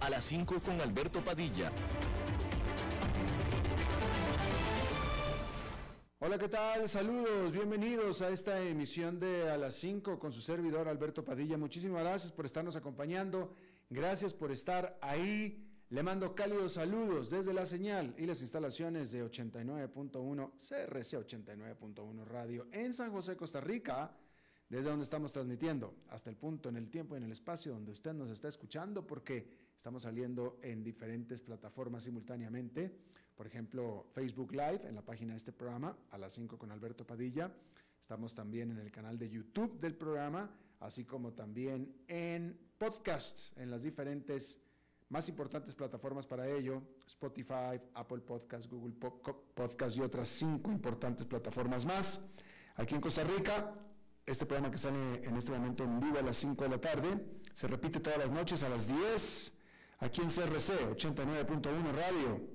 A las 5 con Alberto Padilla. Hola, ¿qué tal? Saludos, bienvenidos a esta emisión de A las 5 con su servidor Alberto Padilla. Muchísimas gracias por estarnos acompañando, gracias por estar ahí. Le mando cálidos saludos desde la señal y las instalaciones de 89.1 CRC 89.1 Radio en San José, Costa Rica, desde donde estamos transmitiendo, hasta el punto en el tiempo y en el espacio donde usted nos está escuchando, porque estamos saliendo en diferentes plataformas simultáneamente. Por ejemplo, Facebook Live en la página de este programa, a las 5 con Alberto Padilla. Estamos también en el canal de YouTube del programa, así como también en podcasts, en las diferentes más importantes plataformas para ello, Spotify, Apple Podcast, Google Podcast y otras cinco importantes plataformas más. Aquí en Costa Rica, este programa que sale en este momento en vivo a las 5 de la tarde, se repite todas las noches a las 10, aquí en CRC 89.1 Radio.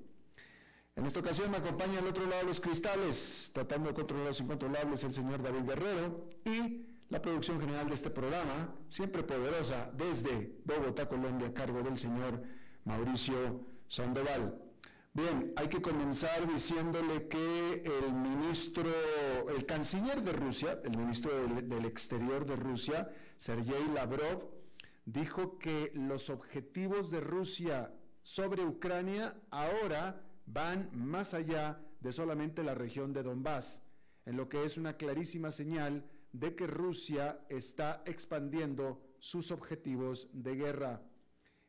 En esta ocasión me acompaña al otro lado de los cristales, tratando de controlar los incontrolables, el señor David Guerrero y la producción general de este programa, siempre poderosa, desde Bogotá, Colombia, a cargo del señor Mauricio Sandoval. Bien, hay que comenzar diciéndole que el ministro, el canciller de Rusia, el ministro del, del Exterior de Rusia, Sergei Lavrov, dijo que los objetivos de Rusia sobre Ucrania ahora van más allá de solamente la región de Donbass, en lo que es una clarísima señal de que Rusia está expandiendo sus objetivos de guerra.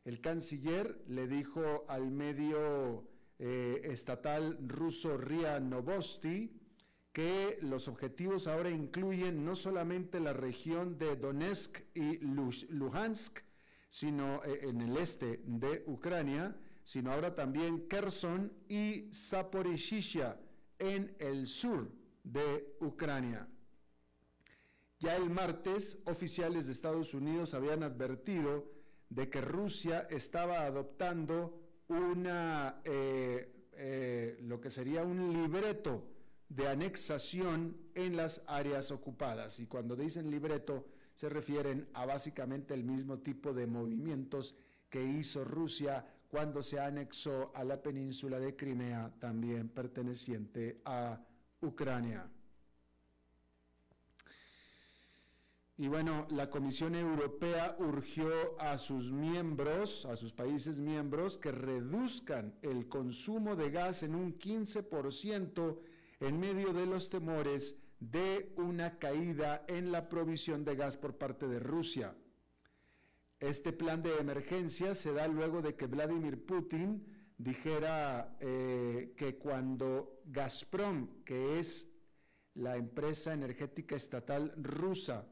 El canciller le dijo al medio eh, estatal ruso RIA Novosti que los objetivos ahora incluyen no solamente la región de Donetsk y Luhansk, sino eh, en el este de Ucrania, sino ahora también Kherson y Zaporizhia en el sur de Ucrania. Ya el martes, oficiales de Estados Unidos habían advertido de que Rusia estaba adoptando una, eh, eh, lo que sería un libreto de anexación en las áreas ocupadas. Y cuando dicen libreto, se refieren a básicamente el mismo tipo de movimientos que hizo Rusia cuando se anexó a la península de Crimea, también perteneciente a Ucrania. Y bueno, la Comisión Europea urgió a sus miembros, a sus países miembros, que reduzcan el consumo de gas en un 15% en medio de los temores de una caída en la provisión de gas por parte de Rusia. Este plan de emergencia se da luego de que Vladimir Putin dijera eh, que cuando Gazprom, que es la empresa energética estatal rusa,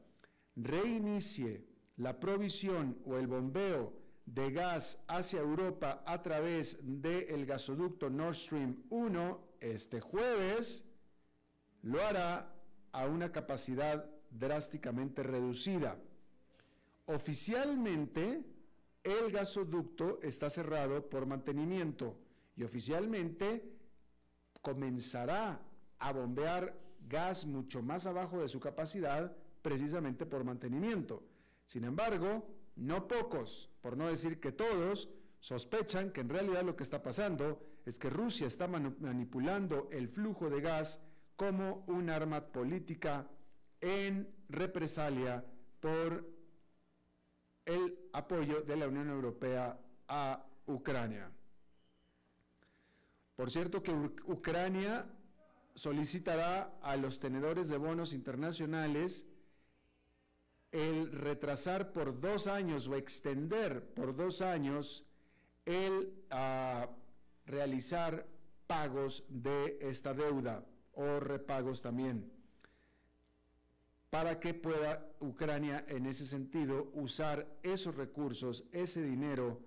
reinicie la provisión o el bombeo de gas hacia Europa a través del gasoducto Nord Stream 1 este jueves, lo hará a una capacidad drásticamente reducida. Oficialmente, el gasoducto está cerrado por mantenimiento y oficialmente comenzará a bombear gas mucho más abajo de su capacidad precisamente por mantenimiento. Sin embargo, no pocos, por no decir que todos, sospechan que en realidad lo que está pasando es que Rusia está manipulando el flujo de gas como un arma política en represalia por el apoyo de la Unión Europea a Ucrania. Por cierto que Ucrania solicitará a los tenedores de bonos internacionales el retrasar por dos años o extender por dos años el ah, realizar pagos de esta deuda o repagos también, para que pueda Ucrania en ese sentido usar esos recursos, ese dinero,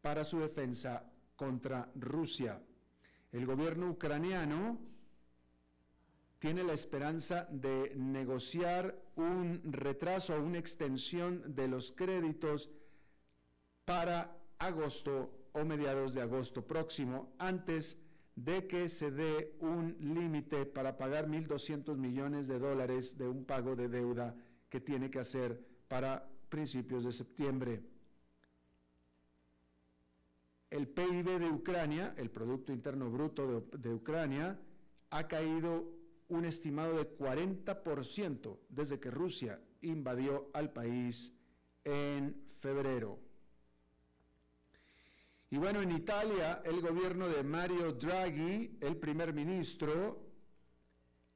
para su defensa contra Rusia. El gobierno ucraniano tiene la esperanza de negociar un retraso o una extensión de los créditos para agosto o mediados de agosto próximo, antes de que se dé un límite para pagar 1.200 millones de dólares de un pago de deuda que tiene que hacer para principios de septiembre. El PIB de Ucrania, el Producto Interno Bruto de, de Ucrania, ha caído un estimado de 40% desde que Rusia invadió al país en febrero. Y bueno, en Italia el gobierno de Mario Draghi, el primer ministro,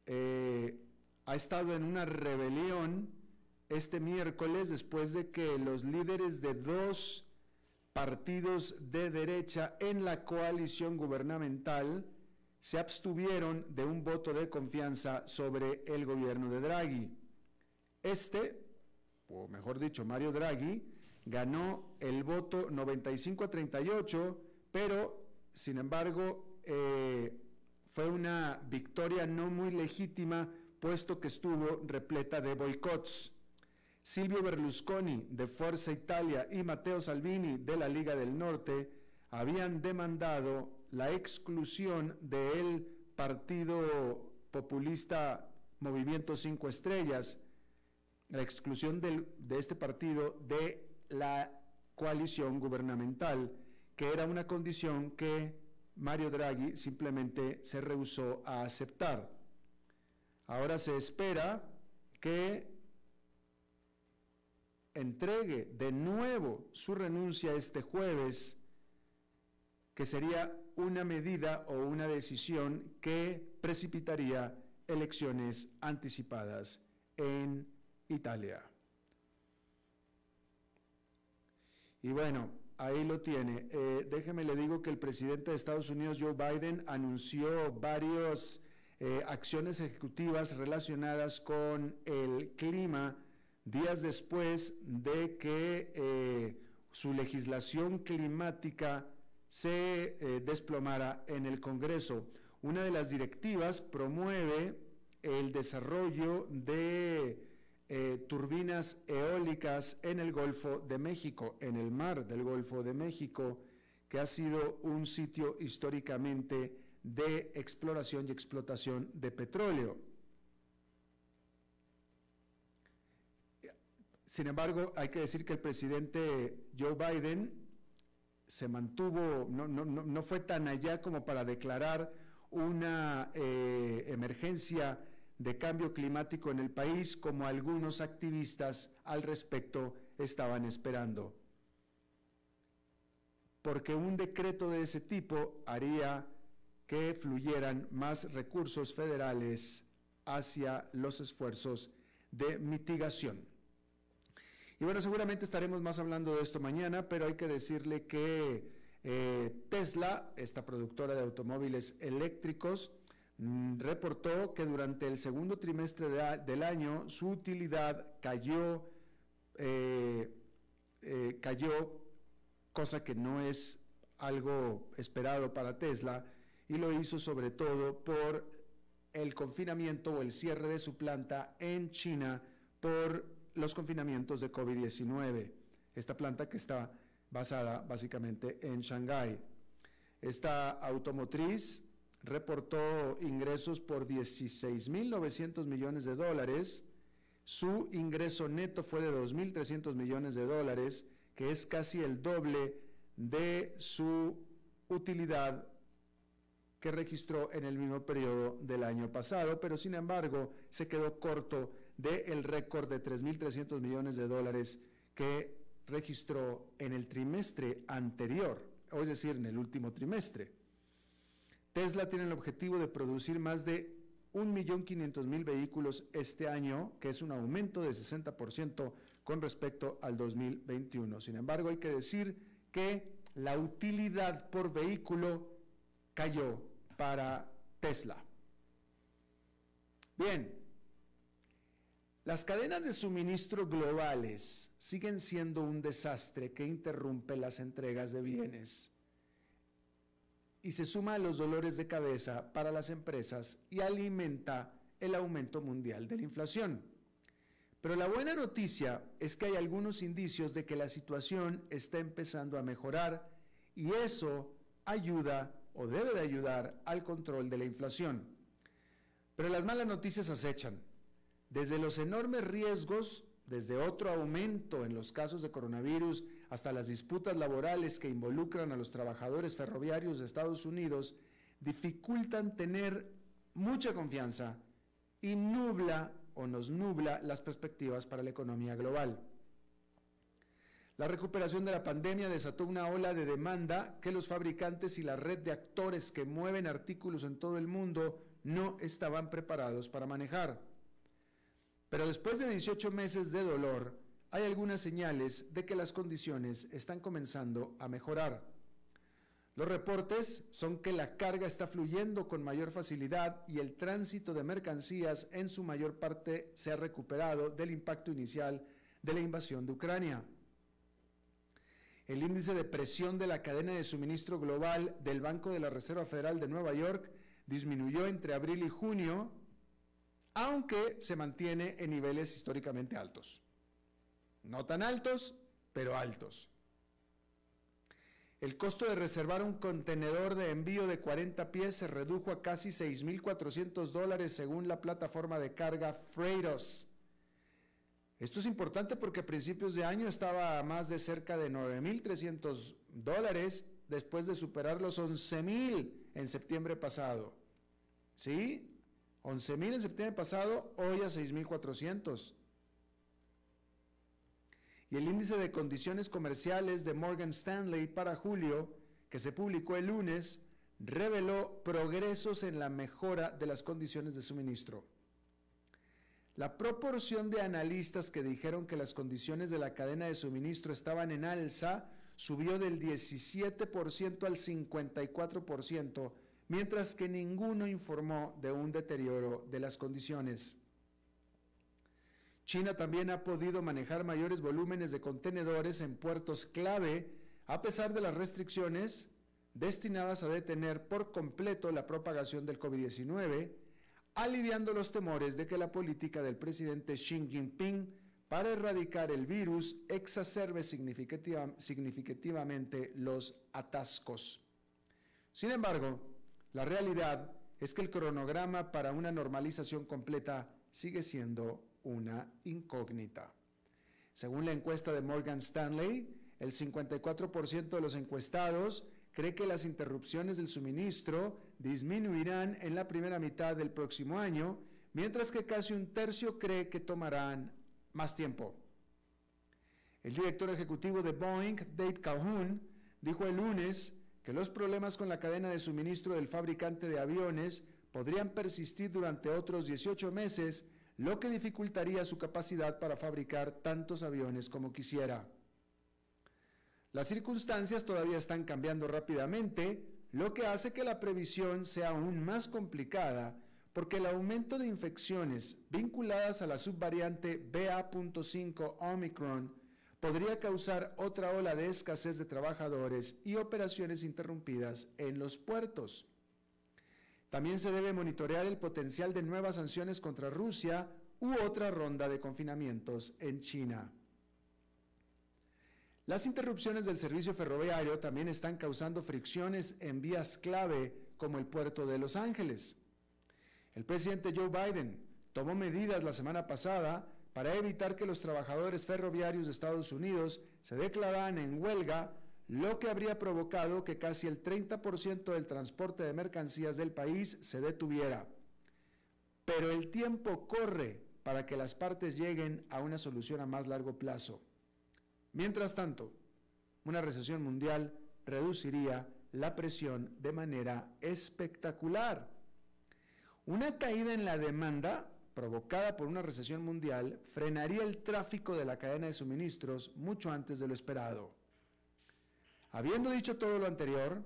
eh, ha estado en una rebelión este miércoles después de que los líderes de dos partidos de derecha en la coalición gubernamental se abstuvieron de un voto de confianza sobre el gobierno de Draghi. Este, o mejor dicho, Mario Draghi, ganó el voto 95 a 38, pero sin embargo eh, fue una victoria no muy legítima, puesto que estuvo repleta de boicots. Silvio Berlusconi de Forza Italia y Matteo Salvini de la Liga del Norte habían demandado la exclusión del partido populista Movimiento Cinco Estrellas, la exclusión de este partido de la coalición gubernamental, que era una condición que Mario Draghi simplemente se rehusó a aceptar. Ahora se espera que entregue de nuevo su renuncia este jueves, que sería una medida o una decisión que precipitaría elecciones anticipadas en Italia. Y bueno, ahí lo tiene. Eh, déjeme le digo que el presidente de Estados Unidos, Joe Biden, anunció varias eh, acciones ejecutivas relacionadas con el clima días después de que eh, su legislación climática se eh, desplomara en el Congreso. Una de las directivas promueve el desarrollo de eh, turbinas eólicas en el Golfo de México, en el mar del Golfo de México, que ha sido un sitio históricamente de exploración y explotación de petróleo. Sin embargo, hay que decir que el presidente Joe Biden se mantuvo, no, fue tan allá como para declarar una eh, emergencia de cambio climático en el país como algunos activistas al respecto estaban esperando. Porque un decreto de ese tipo haría que fluyeran más recursos federales hacia los esfuerzos de mitigación. Y bueno, seguramente estaremos más hablando de esto mañana, pero hay que decirle que eh, Tesla, esta productora de automóviles eléctricos, mm, reportó que durante el segundo trimestre del año su utilidad cayó, eh, eh, cayó, cosa que no es algo esperado para Tesla, y lo hizo sobre todo por el confinamiento o el cierre de su planta en China por los confinamientos de COVID-19. Esta planta que está basada básicamente en Shanghái. Esta automotriz reportó ingresos por 16.900 millones de dólares. Su ingreso neto fue de 2.300 millones de dólares, que es casi el doble de su utilidad que registró en el mismo periodo del año pasado, pero sin embargo se quedó corto del récord de 3.300 millones de dólares que registró en el trimestre anterior, es decir, en el último trimestre. Tesla tiene el objetivo de producir más de 1.500.000 vehículos este año, que es un aumento de 60% con respecto al 2021. Sin embargo, hay que decir que la utilidad por vehículo cayó para Tesla. Bien, Las cadenas de suministro globales siguen siendo un desastre que interrumpe las entregas de bienes y se suma a los dolores de cabeza para las empresas y alimenta el aumento mundial de la inflación. Pero la buena noticia es que hay algunos indicios de que la situación está empezando a mejorar y eso ayuda o debe de ayudar al control de la inflación. Pero las malas noticias acechan. Desde los enormes riesgos, desde otro aumento en los casos de coronavirus hasta las disputas laborales que involucran a los trabajadores ferroviarios de Estados Unidos, dificultan tener mucha confianza y nubla o nos nubla las perspectivas para la economía global. La recuperación de la pandemia desató una ola de demanda que los fabricantes y la red de actores que mueven artículos en todo el mundo no estaban preparados para manejar. Pero después de 18 meses de dolor, hay algunas señales de que las condiciones están comenzando a mejorar. Los reportes son que la carga está fluyendo con mayor facilidad y el tránsito de mercancías en su mayor parte se ha recuperado del impacto inicial de la invasión de Ucrania. El índice de presión de la cadena de suministro global del Banco de la Reserva Federal de Nueva York disminuyó entre abril y junio, aunque se mantiene en niveles históricamente altos. No tan altos, pero altos. El costo de reservar un contenedor de envío de 40 pies se redujo a casi 6.400 dólares según la plataforma de carga Freightos. Esto es importante porque a principios de año estaba a más de cerca de 9.300 dólares después de superar los 11.000 en septiembre pasado. ¿Sí? 11.000 en septiembre pasado, hoy a 6.400 y el índice de condiciones comerciales de Morgan Stanley para julio, que se publicó el lunes, reveló progresos en la mejora de las condiciones de suministro. La proporción de analistas que dijeron que las condiciones de la cadena de suministro estaban en alza subió del 17% al 54%, mientras que ninguno informó de un deterioro de las condiciones. China también ha podido manejar mayores volúmenes de contenedores en puertos clave a pesar de las restricciones destinadas a detener por completo la propagación del COVID-19, aliviando los temores de que la política del presidente Xi Jinping para erradicar el virus exacerbe significativamente los atascos. Sin embargo, la realidad es que el cronograma para una normalización completa sigue siendo una incógnita. Según la encuesta de Morgan Stanley, el 54% de los encuestados cree que las interrupciones del suministro disminuirán en la primera mitad del próximo año, mientras que casi un tercio cree que tomarán más tiempo. El director ejecutivo de Boeing, Dave Calhoun, dijo el lunes que los problemas con la cadena de suministro del fabricante de aviones podrían persistir durante otros 18 meses lo que dificultaría su capacidad para fabricar tantos aviones como quisiera. Las circunstancias todavía están cambiando rápidamente, lo que hace que la previsión sea aún más complicada porque el aumento de infecciones vinculadas a la subvariante BA.5 Omicron podría causar otra ola de escasez de trabajadores y operaciones interrumpidas en los puertos. También se debe monitorear el potencial de nuevas sanciones contra Rusia u otra ronda de confinamientos en China. Las interrupciones del servicio ferroviario también están causando fricciones en vías clave como el puerto de Los Ángeles. El presidente Joe Biden tomó medidas la semana pasada para evitar que los trabajadores ferroviarios de Estados Unidos se declararan en huelga lo que habría provocado que casi el 30% del transporte de mercancías del país se detuviera. Pero el tiempo corre para que las partes lleguen a una solución a más largo plazo. Mientras tanto, una recesión mundial reduciría la presión de manera espectacular. Una caída en la demanda provocada por una recesión mundial frenaría el tráfico de la cadena de suministros mucho antes de lo esperado. Habiendo dicho todo lo anterior,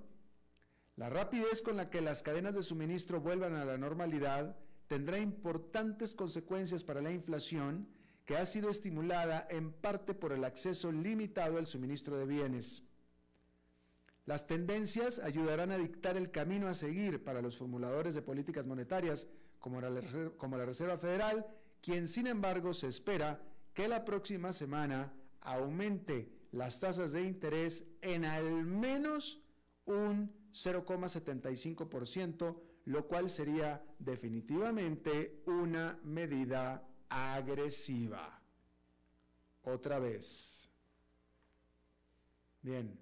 la rapidez con la que las cadenas de suministro vuelvan a la normalidad tendrá importantes consecuencias para la inflación que ha sido estimulada en parte por el acceso limitado al suministro de bienes. Las tendencias ayudarán a dictar el camino a seguir para los formuladores de políticas monetarias como la, como la Reserva Federal, quien sin embargo se espera que la próxima semana aumente las tasas de interés en al menos un 0,75%, lo cual sería definitivamente una medida agresiva. Otra vez. Bien.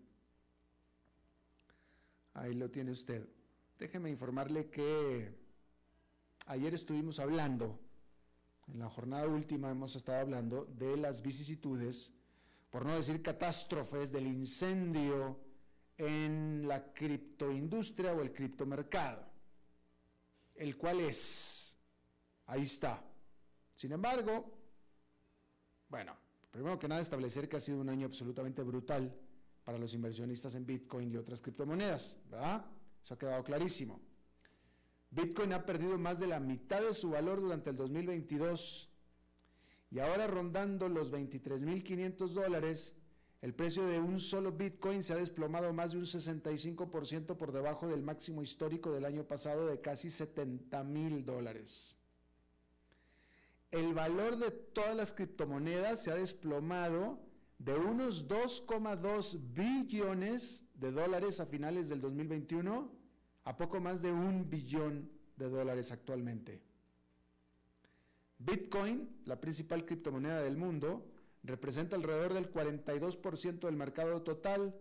Ahí lo tiene usted. Déjeme informarle que ayer estuvimos hablando, en la jornada última hemos estado hablando de las vicisitudes, por no decir catástrofes, del incendio en la criptoindustria o el criptomercado, el cual es, ahí está. Sin embargo, bueno, primero que nada establecer que ha sido un año absolutamente brutal para los inversionistas en Bitcoin y otras criptomonedas, ¿verdad? Eso ha quedado clarísimo. Bitcoin ha perdido más de la mitad de su valor durante el 2022 y ahora rondando los 23.500 dólares, el precio de un solo Bitcoin se ha desplomado más de un 65% por debajo del máximo histórico del año pasado de casi 70 mil dólares. El valor de todas las criptomonedas se ha desplomado de unos 2,2 billones de dólares a finales del 2021 a poco más de un billón de dólares actualmente. Bitcoin, la principal criptomoneda del mundo, representa alrededor del 42% del mercado total,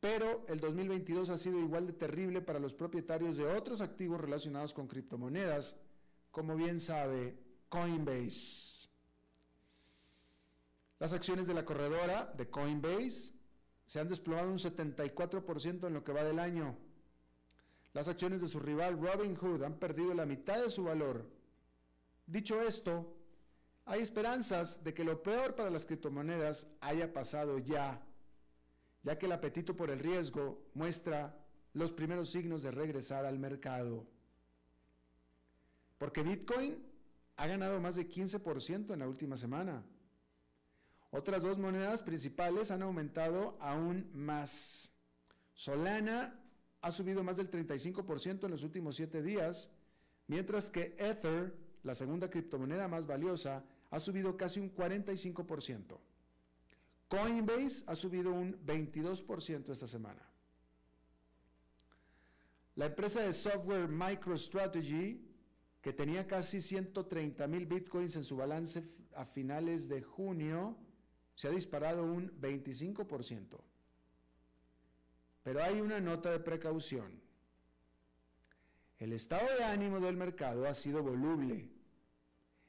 pero el 2022 ha sido igual de terrible para los propietarios de otros activos relacionados con criptomonedas, como bien sabe Coinbase. Las acciones de la corredora de Coinbase se han desplomado un 74% en lo que va del año. Las acciones de su rival Robinhood han perdido la mitad de su valor. Dicho esto, hay esperanzas de que lo peor para las criptomonedas haya pasado ya, ya que el apetito por el riesgo muestra los primeros signos de regresar al mercado. Porque Bitcoin ha ganado más de 15% en la última semana. Otras dos monedas principales han aumentado aún más. Solana ha subido más del 35% en los últimos siete días, mientras que Ether, la segunda criptomoneda más valiosa, ha subido casi un 45%. Coinbase ha subido un 22% esta semana. La empresa de software MicroStrategy, que tenía casi 130 mil bitcoins en su balance a finales de junio, se ha disparado un 25%. Pero hay una nota de precaución. El estado de ánimo del mercado ha sido voluble.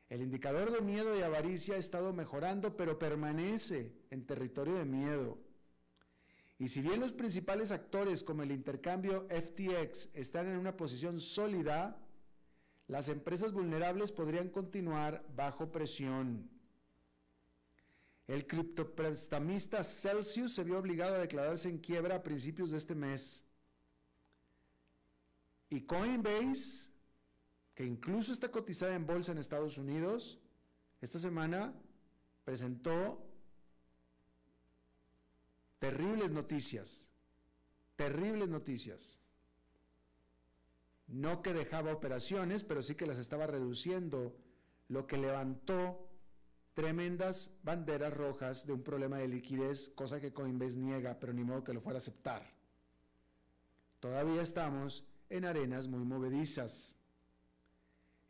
El indicador de miedo y avaricia ha estado mejorando, pero permanece en territorio de miedo. Y si bien los principales actores como el intercambio FTX están en una posición sólida, las empresas vulnerables podrían continuar bajo presión. El criptoprestamista Celsius se vio obligado a declararse en quiebra a principios de este mes. Y Coinbase, que incluso está cotizada en bolsa en Estados Unidos, esta semana presentó terribles noticias, terribles noticias. No que dejaba operaciones, pero sí que las estaba reduciendo, lo que levantó tremendas banderas rojas de un problema de liquidez, cosa que Coinbase niega, pero ni modo que lo fuera a aceptar. Todavía estamos en arenas muy movedizas.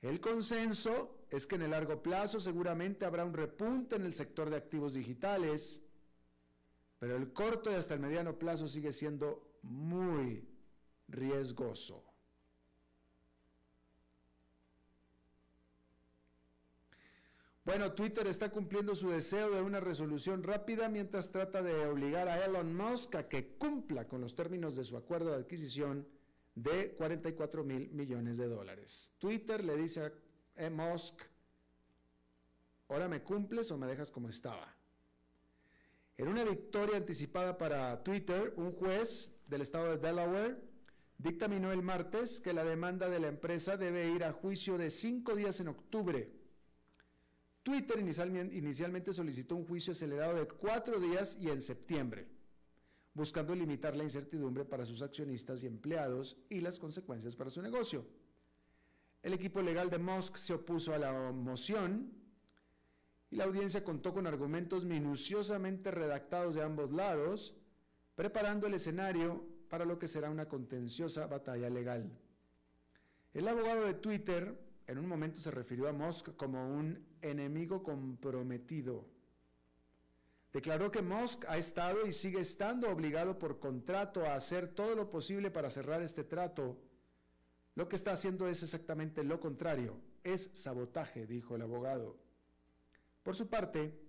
El consenso es que en el largo plazo seguramente habrá un repunte en el sector de activos digitales, pero el corto y hasta el mediano plazo sigue siendo muy riesgoso. Bueno, Twitter está cumpliendo su deseo de una resolución rápida mientras trata de obligar a Elon Musk a que cumpla con los términos de su acuerdo de adquisición de 44 mil millones de dólares. Twitter le dice a Musk, ahora me cumples o me dejas como estaba. En una victoria anticipada para Twitter, un juez del estado de Delaware dictaminó el martes que la demanda de la empresa debe ir a juicio de cinco días en octubre. Twitter inicialmente solicitó un juicio acelerado de cuatro días y en septiembre, buscando limitar la incertidumbre para sus accionistas y empleados y las consecuencias para su negocio. El equipo legal de Musk se opuso a la moción y la audiencia contó con argumentos minuciosamente redactados de ambos lados, preparando el escenario para lo que será una contenciosa batalla legal. El abogado de Twitter en un momento se refirió a Musk como un enemigo comprometido. Declaró que Musk ha estado y sigue estando obligado por contrato a hacer todo lo posible para cerrar este trato. Lo que está haciendo es exactamente lo contrario, es sabotaje, dijo el abogado. Por su parte,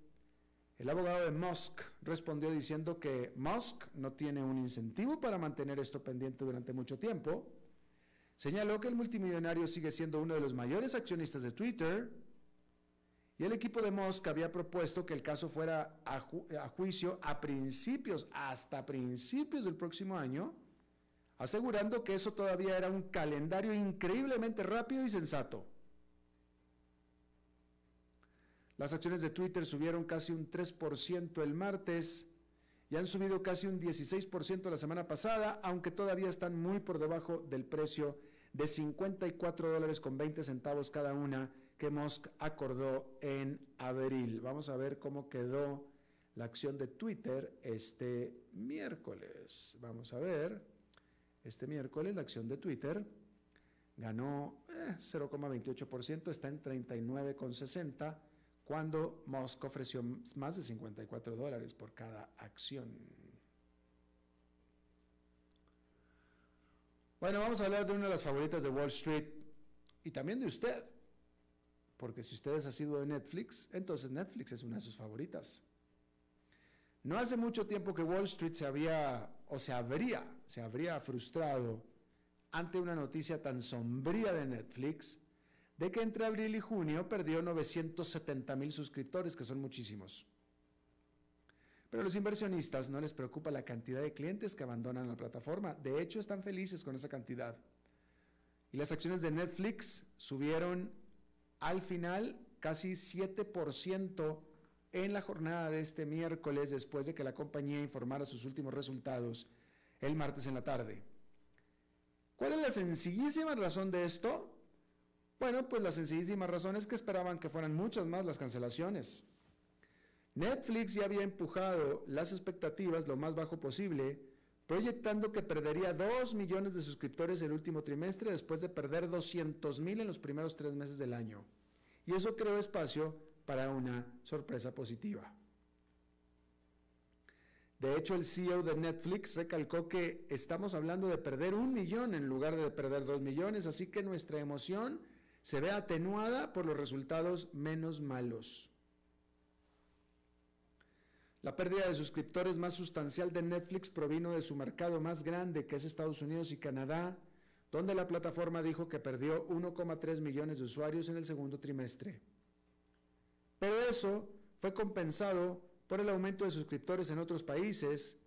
el abogado de Musk respondió diciendo que Musk no tiene un incentivo para mantener esto pendiente durante mucho tiempo. Señaló que el multimillonario sigue siendo uno de los mayores accionistas de Twitter y el equipo de Musk había propuesto que el caso fuera a, a juicio a principios, hasta principios del próximo año, asegurando que eso todavía era un calendario increíblemente rápido y sensato. Las acciones de Twitter subieron casi un 3% el martes y han subido casi un 16% la semana pasada, aunque todavía están muy por debajo del precio de 54 dólares con 20 centavos cada una que Musk acordó en abril. Vamos a ver cómo quedó la acción de Twitter este miércoles. Vamos a ver, este miércoles la acción de Twitter ganó 0,28%, eh, está en 39,60 cuando Musk ofreció más de 54 dólares por cada acción. Bueno, vamos a hablar de una de las favoritas de Wall Street y también de usted, porque si usted ha sido de Netflix, entonces Netflix es una de sus favoritas. No hace mucho tiempo que Wall Street se había o se habría, se habría frustrado ante una noticia tan sombría de Netflix de que entre abril y junio perdió 970 mil suscriptores, que son muchísimos. Pero a los inversionistas no les preocupa la cantidad de clientes que abandonan la plataforma. De hecho, están felices con esa cantidad. Y las acciones de Netflix subieron al final casi 7% en la jornada de este miércoles después de que la compañía informara sus últimos resultados el martes en la tarde. ¿Cuál es la sencillísima razón de esto? Bueno, pues la sencillísima razón es que esperaban que fueran muchas más las cancelaciones. Netflix ya había empujado las expectativas lo más bajo posible, proyectando que perdería 2 millones de suscriptores el último trimestre después de perder 200 mil en los primeros tres meses del año. Y eso creó espacio para una sorpresa positiva. De hecho, el CEO de Netflix recalcó que estamos hablando de perder un millón en lugar de perder dos millones, así que nuestra emoción se ve atenuada por los resultados menos malos. La pérdida de suscriptores más sustancial de Netflix provino de su mercado más grande, que es Estados Unidos y Canadá, donde la plataforma dijo que perdió 1,3 millones de usuarios en el segundo trimestre. Pero eso fue compensado por el aumento de suscriptores en otros países,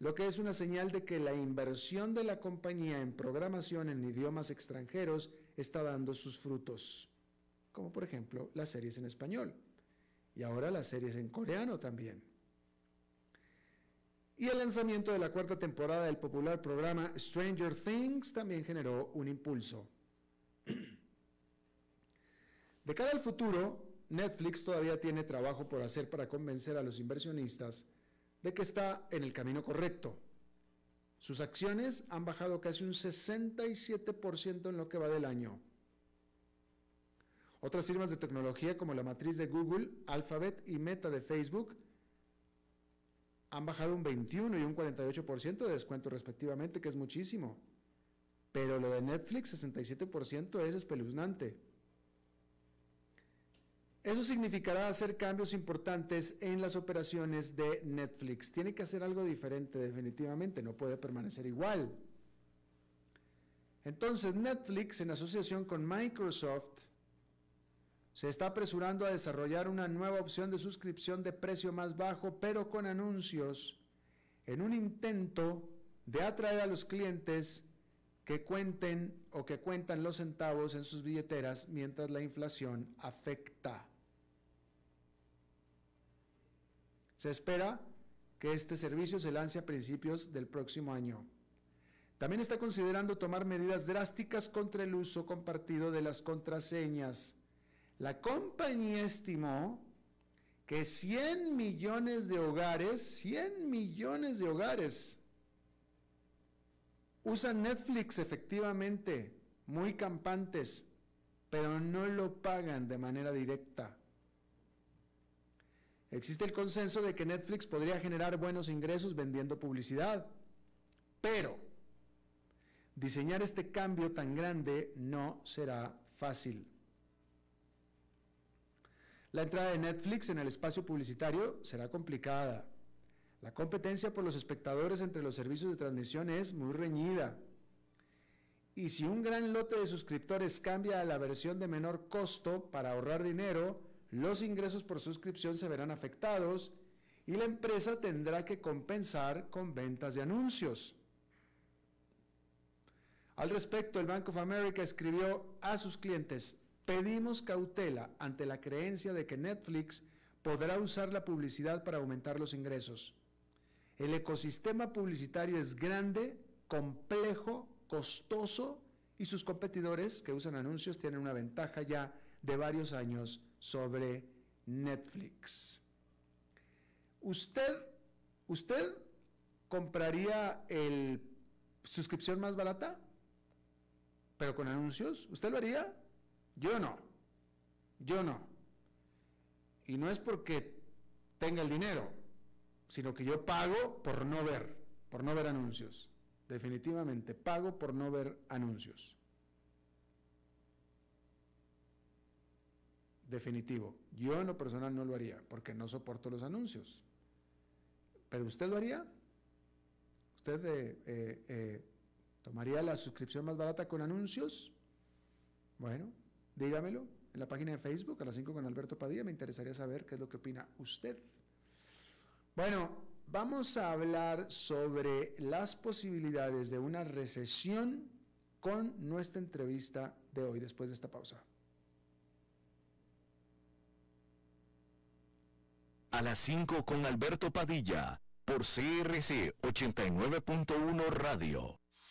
lo que es una señal de que la inversión de la compañía en programación en idiomas extranjeros está dando sus frutos, como por ejemplo las series en español y ahora las series en coreano también. Y el lanzamiento de la cuarta temporada del popular programa Stranger Things también generó un impulso. De cara al futuro, Netflix todavía tiene trabajo por hacer para convencer a los inversionistas de que está en el camino correcto sus acciones han bajado casi un 67% en lo que va del año. Otras firmas de tecnología como la matriz de Google, Alphabet y Meta de Facebook han bajado un 21 y un 48% de descuento respectivamente, que es muchísimo. Pero lo de Netflix, 67%, es espeluznante. Eso significará hacer cambios importantes en las operaciones de Netflix. Tiene que hacer algo diferente definitivamente, no puede permanecer igual. Entonces Netflix, en asociación con Microsoft, se está apresurando a desarrollar una nueva opción de suscripción de precio más bajo, pero con anuncios, en un intento de atraer a los clientes que cuenten o que cuentan los centavos en sus billeteras mientras la inflación afecta. Se espera que este servicio se lance a principios del próximo año. También está considerando tomar medidas drásticas contra el uso compartido de las contraseñas. La compañía estimó que 100 millones de hogares, 100 millones de hogares, usan Netflix efectivamente, muy campantes, pero no lo pagan de manera directa. Existe el consenso de que Netflix podría generar buenos ingresos vendiendo publicidad, pero diseñar este cambio tan grande no será fácil. La entrada de Netflix en el espacio publicitario será complicada. La competencia por los espectadores entre los servicios de transmisión es muy reñida. Y si un gran lote de suscriptores cambia a la versión de menor costo para ahorrar dinero, los ingresos por suscripción se verán afectados y la empresa tendrá que compensar con ventas de anuncios. Al respecto, el Bank of America escribió a sus clientes, pedimos cautela ante la creencia de que Netflix podrá usar la publicidad para aumentar los ingresos. El ecosistema publicitario es grande, complejo, costoso y sus competidores que usan anuncios tienen una ventaja ya de varios años sobre Netflix. ¿Usted, usted compraría el suscripción más barata? Pero con anuncios, ¿usted lo haría? Yo no. Yo no. Y no es porque tenga el dinero, sino que yo pago por no ver, por no ver anuncios. Definitivamente, pago por no ver anuncios. definitivo. Yo en lo personal no lo haría porque no soporto los anuncios. ¿Pero usted lo haría? ¿Usted eh, eh, eh, tomaría la suscripción más barata con anuncios? Bueno, dígamelo en la página de Facebook a las 5 con Alberto Padilla. Me interesaría saber qué es lo que opina usted. Bueno, vamos a hablar sobre las posibilidades de una recesión con nuestra entrevista de hoy después de esta pausa. a las 5 con Alberto Padilla por CRC 89.1 Radio.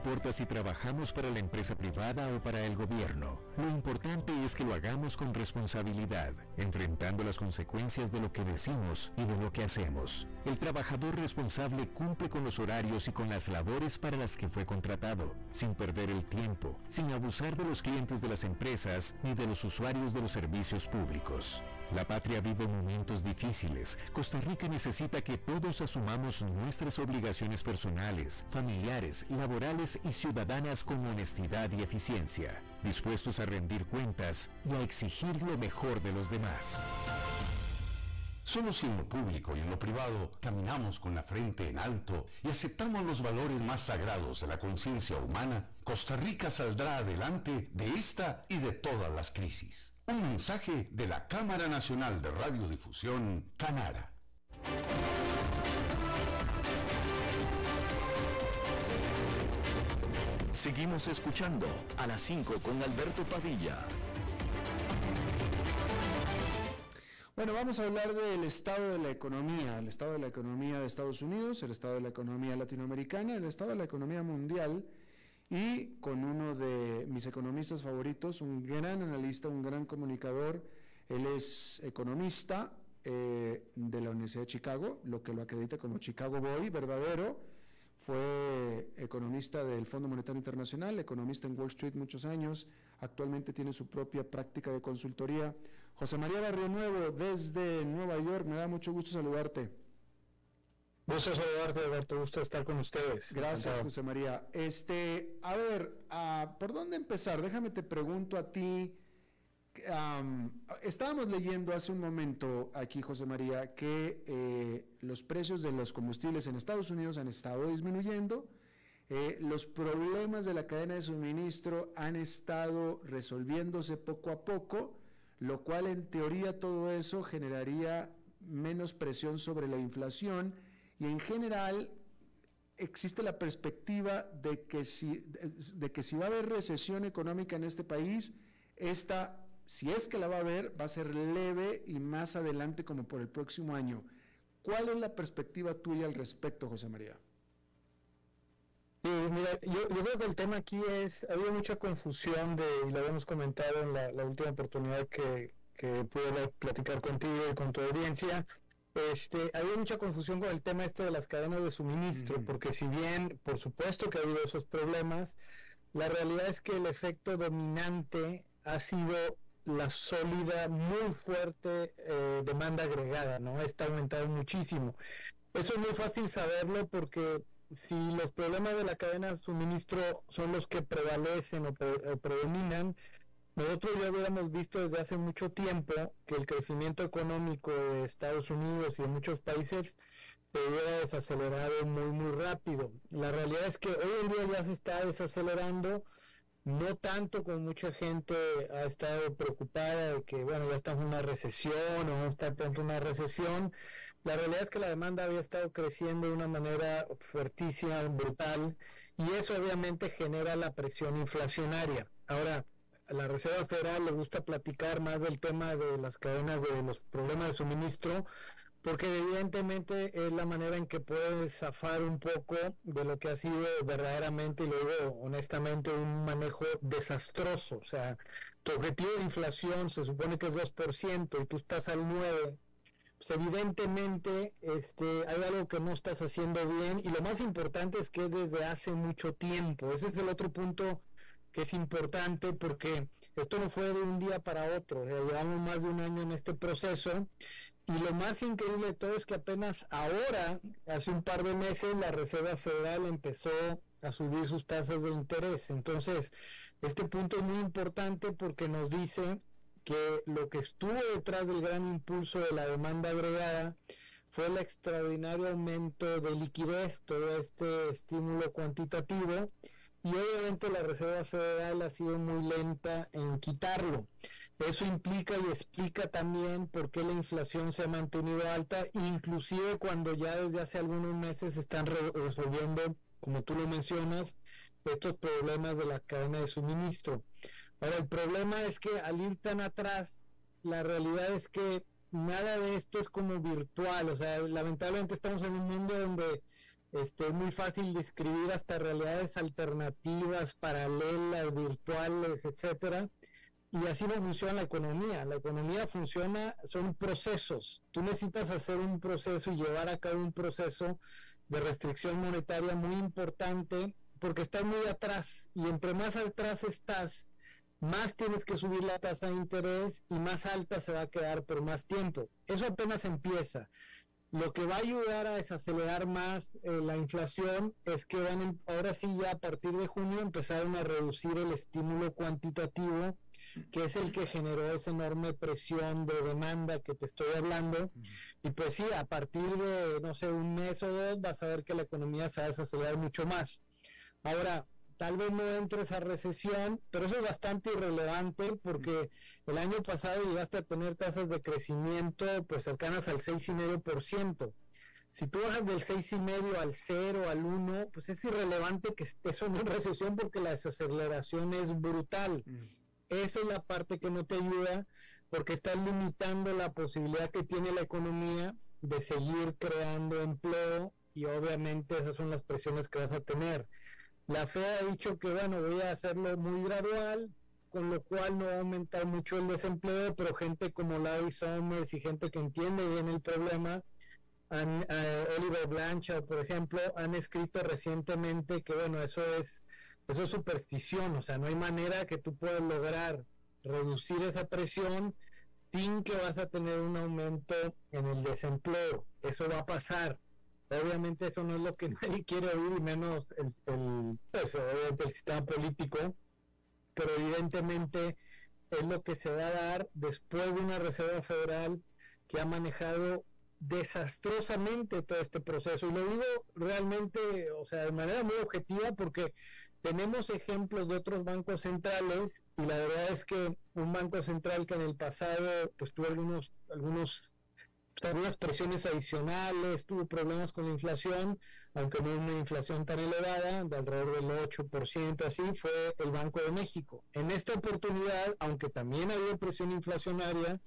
Importa si trabajamos para la empresa privada o para el gobierno. Lo importante es que lo hagamos con responsabilidad, enfrentando las consecuencias de lo que decimos y de lo que hacemos. El trabajador responsable cumple con los horarios y con las labores para las que fue contratado, sin perder el tiempo, sin abusar de los clientes de las empresas ni de los usuarios de los servicios públicos. La patria vive momentos difíciles. Costa Rica necesita que todos asumamos nuestras obligaciones personales, familiares, laborales y ciudadanas con honestidad y eficiencia, dispuestos a rendir cuentas y a exigir lo mejor de los demás. Solo si en lo público y en lo privado caminamos con la frente en alto y aceptamos los valores más sagrados de la conciencia humana, Costa Rica saldrá adelante de esta y de todas las crisis. Un mensaje de la Cámara Nacional de Radiodifusión, Canara. Seguimos escuchando a las 5 con Alberto Padilla. Bueno, vamos a hablar del estado de la economía, el estado de la economía de Estados Unidos, el estado de la economía latinoamericana, el estado de la economía mundial y con uno de mis economistas favoritos, un gran analista, un gran comunicador. Él es economista eh, de la Universidad de Chicago, lo que lo acredita como Chicago Boy, verdadero. Fue economista del Fondo Monetario Internacional, economista en Wall Street muchos años. Actualmente tiene su propia práctica de consultoría José María Barrio Nuevo, desde Nueva York, me da mucho gusto saludarte. Gusto saludarte, Alberto, gusto estar con ustedes. Gracias, José María. Este, a ver, ah, ¿por dónde empezar? Déjame te pregunto a ti. estábamos leyendo hace un momento aquí, José María, que eh, los precios de los combustibles en Estados Unidos han estado disminuyendo. Eh, los problemas de la cadena de suministro han estado resolviéndose poco a poco lo cual en teoría todo eso generaría menos presión sobre la inflación y en general existe la perspectiva de que si, de que si va a haber recesión económica en este país, esta, si es que la va a haber, va a ser leve y más adelante como por el próximo año. ¿Cuál es la perspectiva tuya al respecto, José María? mira, yo, creo que el tema aquí es, ha habido mucha confusión de, y lo habíamos comentado en la, última oportunidad que, que pude platicar contigo y con tu audiencia, este, había mucha confusión con el tema este de las cadenas de suministro, porque si bien, por supuesto que ha habido esos problemas, la realidad es que el efecto dominante ha sido la sólida, muy fuerte eh, demanda agregada, ¿no? Está aumentado muchísimo. Eso es muy fácil saberlo porque si los problemas de la cadena de suministro son los que prevalecen o, predominan, nosotros ya hubiéramos visto desde hace mucho tiempo que el crecimiento económico de Estados Unidos y de muchos países se hubiera desacelerado muy, muy rápido. La realidad es que hoy en día ya se está desacelerando, no tanto como mucha gente ha estado preocupada de que, bueno, ya estamos en una recesión o no está pronto una recesión, la realidad es que la demanda había estado creciendo de una manera fuertísima, brutal, y eso obviamente genera la presión inflacionaria. Ahora, la Reserva Federal le gusta platicar más del tema de las cadenas de los problemas de suministro, porque evidentemente es la manera en que puede zafar un poco de lo que ha sido verdaderamente, y luego honestamente, un manejo desastroso. O sea, tu objetivo de inflación se supone que es 2% y tú estás al 9% pues evidentemente este, hay algo que no estás haciendo bien y lo más importante es que es desde hace mucho tiempo. Ese es el otro punto que es importante porque esto no fue de un día para otro, llevamos más de un año en este proceso y lo más increíble de todo es que apenas ahora, hace un par de meses, la Reserva Federal empezó a subir sus tasas de interés. Entonces, este punto es muy importante porque nos dice que lo que estuvo detrás del gran impulso de la demanda agregada fue el extraordinario aumento de liquidez, todo este estímulo cuantitativo, y obviamente la Reserva Federal ha sido muy lenta en quitarlo. Eso implica y explica también por qué la inflación se ha mantenido alta, inclusive cuando ya desde hace algunos meses se están resolviendo, como tú lo mencionas, estos problemas de la cadena de suministro. Ahora, el problema es que al ir tan atrás, la realidad es que nada de esto es como virtual. O sea, lamentablemente estamos en un mundo donde este, es muy fácil describir hasta realidades alternativas, paralelas, virtuales, etcétera. Y así no funciona la economía. La economía funciona, son procesos. Tú necesitas hacer un proceso y llevar a cabo un proceso de restricción monetaria muy importante porque estás muy atrás y entre más atrás estás, más tienes que subir la tasa de interés y más alta se va a quedar por más tiempo. Eso apenas empieza. Lo que va a ayudar a desacelerar más eh, la inflación es que van ahora sí ya a partir de junio empezaron a reducir el estímulo cuantitativo, que es el que generó esa enorme presión de demanda que te estoy hablando. Y pues sí, a partir de, no sé, un mes o dos vas a ver que la economía se va a desacelerar mucho más. Ahora, tal vez no entres a recesión, pero eso es bastante irrelevante porque el año pasado llegaste a tener tasas de crecimiento pues cercanas al 6,5%. Si tú bajas del seis y medio al 0, al 1, pues es irrelevante que estés en recesión porque la desaceleración es brutal. Mm. Eso es la parte que no te ayuda porque estás limitando la posibilidad que tiene la economía de seguir creando empleo y obviamente esas son las presiones que vas a tener. La FED ha dicho que bueno, voy a hacerlo muy gradual, con lo cual no va a aumentar mucho el desempleo, pero gente como Larry Summers y gente que entiende bien el problema, eh, Oliver Blanchard, por ejemplo, han escrito recientemente que bueno, eso es eso es superstición, o sea, no hay manera que tú puedas lograr reducir esa presión sin que vas a tener un aumento en el desempleo. Eso va a pasar. Obviamente eso no es lo que nadie quiere oír, menos el, el, pues, el sistema político, pero evidentemente es lo que se va a dar después de una Reserva Federal que ha manejado desastrosamente todo este proceso. Y lo digo realmente, o sea, de manera muy objetiva, porque tenemos ejemplos de otros bancos centrales y la verdad es que un banco central que en el pasado pues tuvo algunos algunos algunas presiones adicionales, tuvo problemas con la inflación, aunque no una inflación tan elevada, de alrededor del 8%, así, fue el Banco de México. En esta oportunidad, aunque también había presión inflacionaria,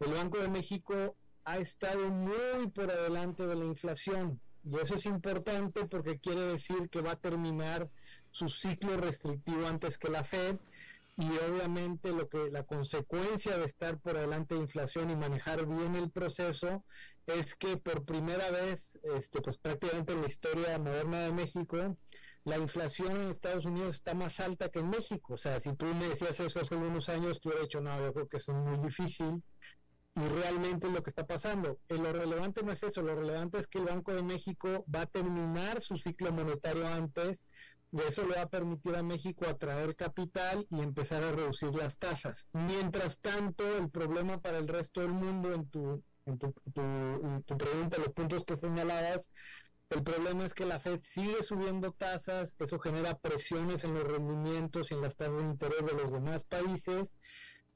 el Banco de México ha estado muy por adelante de la inflación. Y eso es importante porque quiere decir que va a terminar su ciclo restrictivo antes que la Fed y obviamente lo que la consecuencia de estar por delante de inflación y manejar bien el proceso es que por primera vez este pues prácticamente en la historia moderna de México la inflación en Estados Unidos está más alta que en México o sea si tú me decías eso hace unos años tú hubieras dicho no yo creo que es muy difícil y realmente lo que está pasando. Y lo relevante no es eso, lo relevante es que el Banco de México va a terminar su ciclo monetario antes y eso le va a permitir a México atraer capital y empezar a reducir las tasas. Mientras tanto, el problema para el resto del mundo, en tu, en tu, tu, pregunta, los puntos que señalabas, el problema es que la Fed sigue subiendo tasas, eso genera presiones en los rendimientos y en las tasas de interés de los demás países,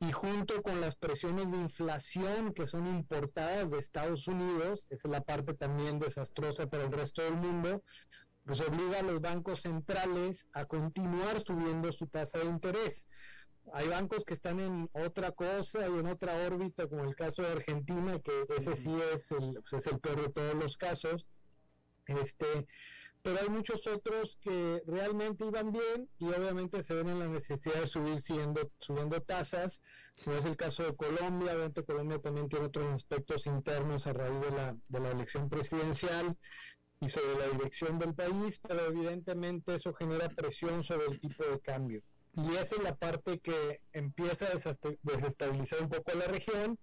y junto con las presiones de inflación que son importadas de Estados Unidos, esa es la parte también desastrosa para el resto del mundo, pues obliga a los bancos centrales a continuar subiendo su tasa de interés. Hay bancos que están en otra cosa y en otra órbita, como el caso de Argentina, que ese sí es el, pues, es el peor de todos los casos. Este, pero hay muchos otros que realmente iban bien y obviamente se ven en la necesidad de subir siguiendo, subiendo tasas, como es el caso de Colombia, obviamente Colombia también tiene otros aspectos internos a raíz de la, de la elección presidencial, y sobre la dirección del país, pero evidentemente eso genera presión sobre el tipo de cambio. Y esa es la parte que empieza a desestabilizar un poco la región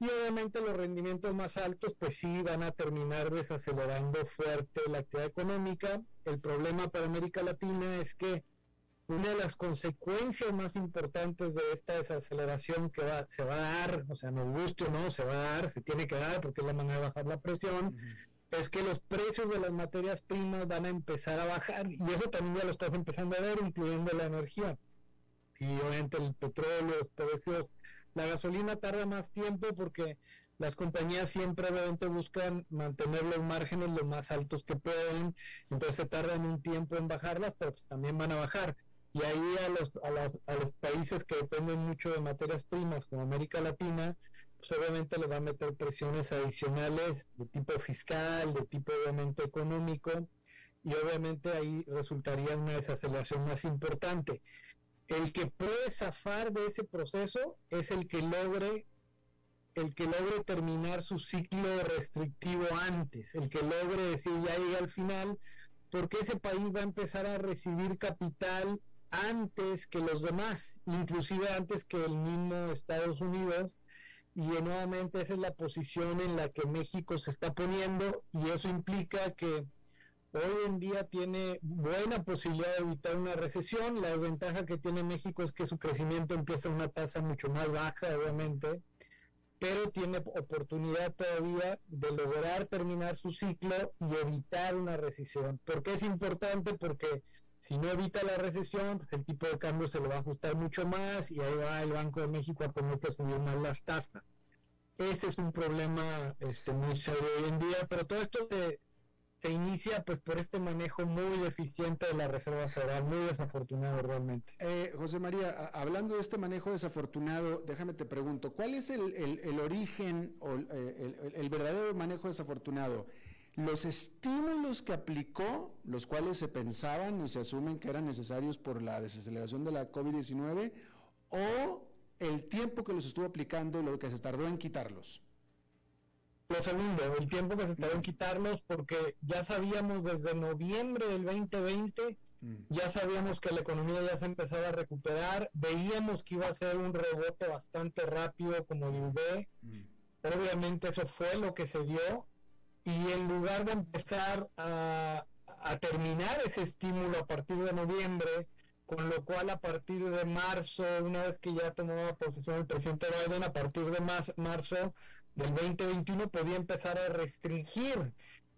y obviamente los rendimientos más altos pues sí van a terminar desacelerando fuerte la actividad económica. El problema para América Latina es que una de las consecuencias más importantes de esta desaceleración que va, se va a dar, o sea, nos guste o no, se va a dar, se tiene que dar porque es la manera de bajar la presión, es que los precios de las materias primas van a empezar a bajar y eso también ya lo estás empezando a ver, incluyendo la energía. Y obviamente el petróleo, los precios, la gasolina tarda más tiempo porque las compañías siempre obviamente buscan mantener los márgenes lo más altos que pueden, entonces se tardan un tiempo en bajarlas, pero pues también van a bajar. Y ahí a los, a, a los países que dependen mucho de materias primas, como América Latina, pues obviamente le va a meter presiones adicionales de tipo fiscal, de tipo aumento económico, y obviamente ahí resultaría una desaceleración más importante. El que puede zafar de ese proceso es el que logre el que logre terminar su ciclo restrictivo antes, el que logre decir ya llega al final, porque ese país va a empezar a recibir capital antes que los demás, inclusive antes que el mismo Estados Unidos, y nuevamente esa es la posición en la que México se está poniendo y eso implica que hoy en día tiene buena posibilidad de evitar una recesión. La ventaja que tiene México es que su crecimiento empieza a una tasa mucho más baja, obviamente, pero tiene oportunidad todavía de lograr terminar su ciclo y evitar una recesión. ¿Por qué es importante? Porque si no evita la recesión, pues el tipo de cambio se lo va a ajustar mucho más y ahí va el Banco de México a poner que subir más las tasas. Este es un problema este, muy serio hoy en día, pero todo esto se, se inicia pues por este manejo muy deficiente de la Reserva Federal, muy desafortunado realmente. Eh, José María, hablando de este manejo desafortunado, déjame te pregunto, ¿cuál es el, el, origen o eh, el, verdadero manejo desafortunado? Los estímulos que aplicó, los cuales se pensaban y se asumen que eran necesarios por la desaceleración de la COVID-19, o el tiempo que los estuvo aplicando y lo que se tardó en quitarlos. Lo segundo, el tiempo que se tardó en quitarlos, porque ya sabíamos desde noviembre del 2020, mm. ya sabíamos que la economía ya se empezaba a recuperar, veíamos que iba a ser un rebote bastante rápido como de V, mm. obviamente eso fue lo que se dio, y en lugar de empezar a, terminar ese estímulo a partir de noviembre, con lo cual a partir de marzo, una vez que ya tomó posesión el presidente Biden, a partir de marzo del 2021 podía empezar a restringir.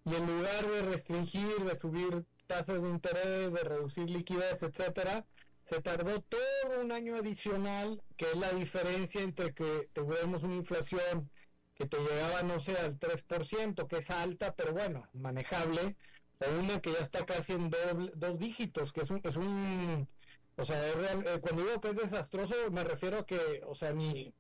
Y en lugar de restringir, de subir tasas de interés, de reducir liquidez, etcétera, se tardó todo un año adicional, que es la diferencia entre que tuviéramos una inflación te llegaba, no sé, al 3%, que es alta, pero bueno, manejable, o una que ya está casi en doble, dos dígitos, que es un, es un o sea, eh, cuando digo que es desastroso, me refiero a que, o sea, ni,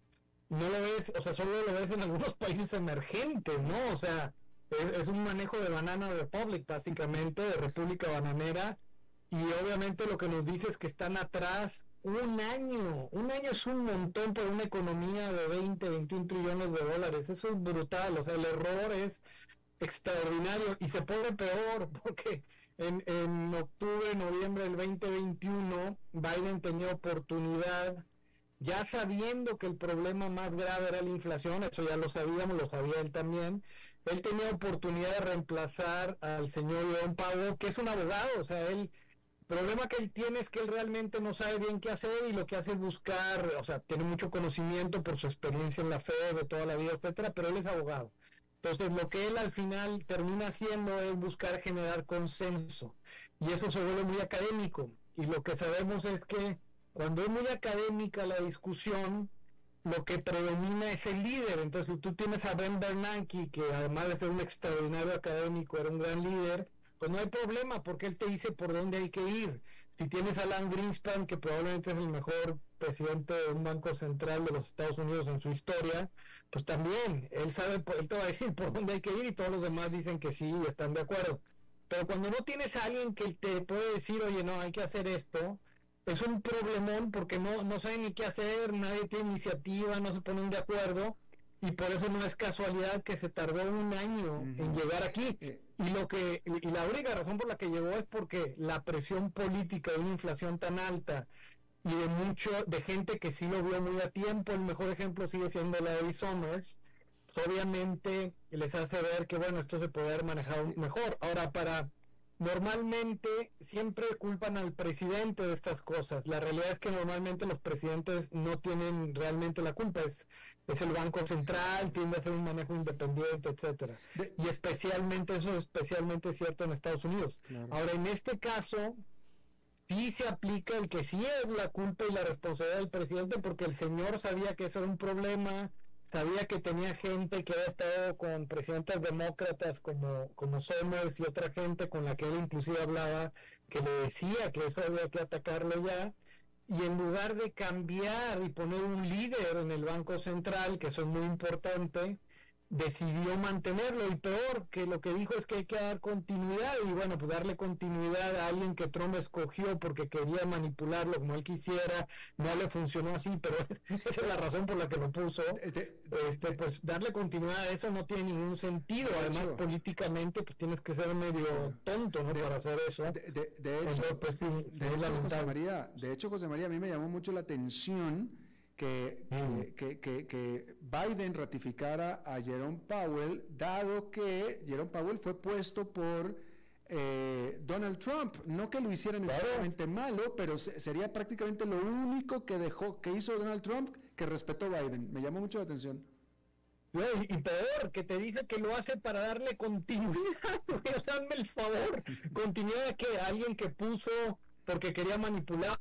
no lo ves, o sea, solo lo ves en algunos países emergentes, ¿no? O sea, es, un manejo de Banana Republic, básicamente, de República Bananera, y obviamente lo que nos dice es que están atrás un año. Un año es un montón para una economía de 20, 21 trillones de dólares. Eso es brutal. O sea, el error es extraordinario y se pone peor porque en, en octubre, noviembre del 2021, Biden tenía oportunidad ya sabiendo que el problema más grave era la inflación, eso ya lo sabíamos, lo sabía él también, él tenía oportunidad de reemplazar al señor John Powell, que es un abogado, o sea, él, problema que él tiene es que él realmente no sabe bien qué hacer y lo que hace es buscar, o sea, tiene mucho conocimiento por su experiencia en la fe de toda la vida, etcétera, pero él es abogado. Entonces, lo que él al final termina haciendo es buscar generar consenso. Y eso se vuelve muy académico. Y lo que sabemos es que cuando es muy académica la discusión, lo que predomina es el líder. Entonces, tú tienes a Ben Bernanke, que además de ser un extraordinario académico, era un gran líder, pues no hay problema, porque él te dice por dónde hay que ir. Si tienes a Alan Greenspan, que probablemente es el mejor presidente de un banco central de los Estados Unidos en su historia, pues también él sabe, él te va a decir por dónde hay que ir y todos los demás dicen que sí y están de acuerdo. Pero cuando no tienes a alguien que te puede decir, oye, no, hay que hacer esto, es un problemón porque no, no saben ni qué hacer, nadie tiene iniciativa, no se ponen de acuerdo y por eso no es casualidad que se tardó un año en llegar aquí. Y lo que y la única razón por la que llegó es porque la presión política de una inflación tan alta y de mucho de gente que sí lo vio muy a tiempo, el mejor ejemplo sigue siendo la de Summers, obviamente les hace ver que bueno, esto se puede haber manejado mejor. Ahora para normalmente siempre culpan al presidente de estas cosas. La realidad es que normalmente los presidentes no tienen realmente la culpa. Es, es el Banco Central, tiende a hacer un manejo independiente, etcétera. Y especialmente, eso es especialmente cierto en Estados Unidos. Ahora, en este caso, sí se aplica el que sí es la culpa y la responsabilidad del presidente porque el señor sabía que eso era un problema, sabía que tenía gente que había estado con presidentes demócratas como, como Somers y otra gente con la que él inclusive hablaba, que le decía que eso había que atacarlo ya, y en lugar de cambiar y poner un líder en el Banco Central, que eso es muy importante, decidió mantenerlo y peor que lo que dijo es que hay que dar continuidad y bueno, pues darle continuidad a alguien que Trump escogió porque quería manipularlo como él quisiera, no le funcionó así, pero esa es la razón por la que lo puso. Este, este pues darle continuidad a eso no tiene ningún sentido, además políticamente pues tienes que ser medio tonto ¿no? para hacer eso. De, hecho, pues, sí, José María, de hecho José María a mí me llamó mucho la atención Mm. que, que, que, Biden ratificara a Jerome Powell, dado que Jerome Powell fue puesto por eh, Donald Trump. No que lo hiciera necesariamente malo, pero sería prácticamente lo único que dejó, que hizo Donald Trump que respetó Biden. Me llamó mucho la atención. Y, peor, que te dice que lo hace para darle continuidad. sea, el favor. Continuidad que alguien que puso porque quería manipular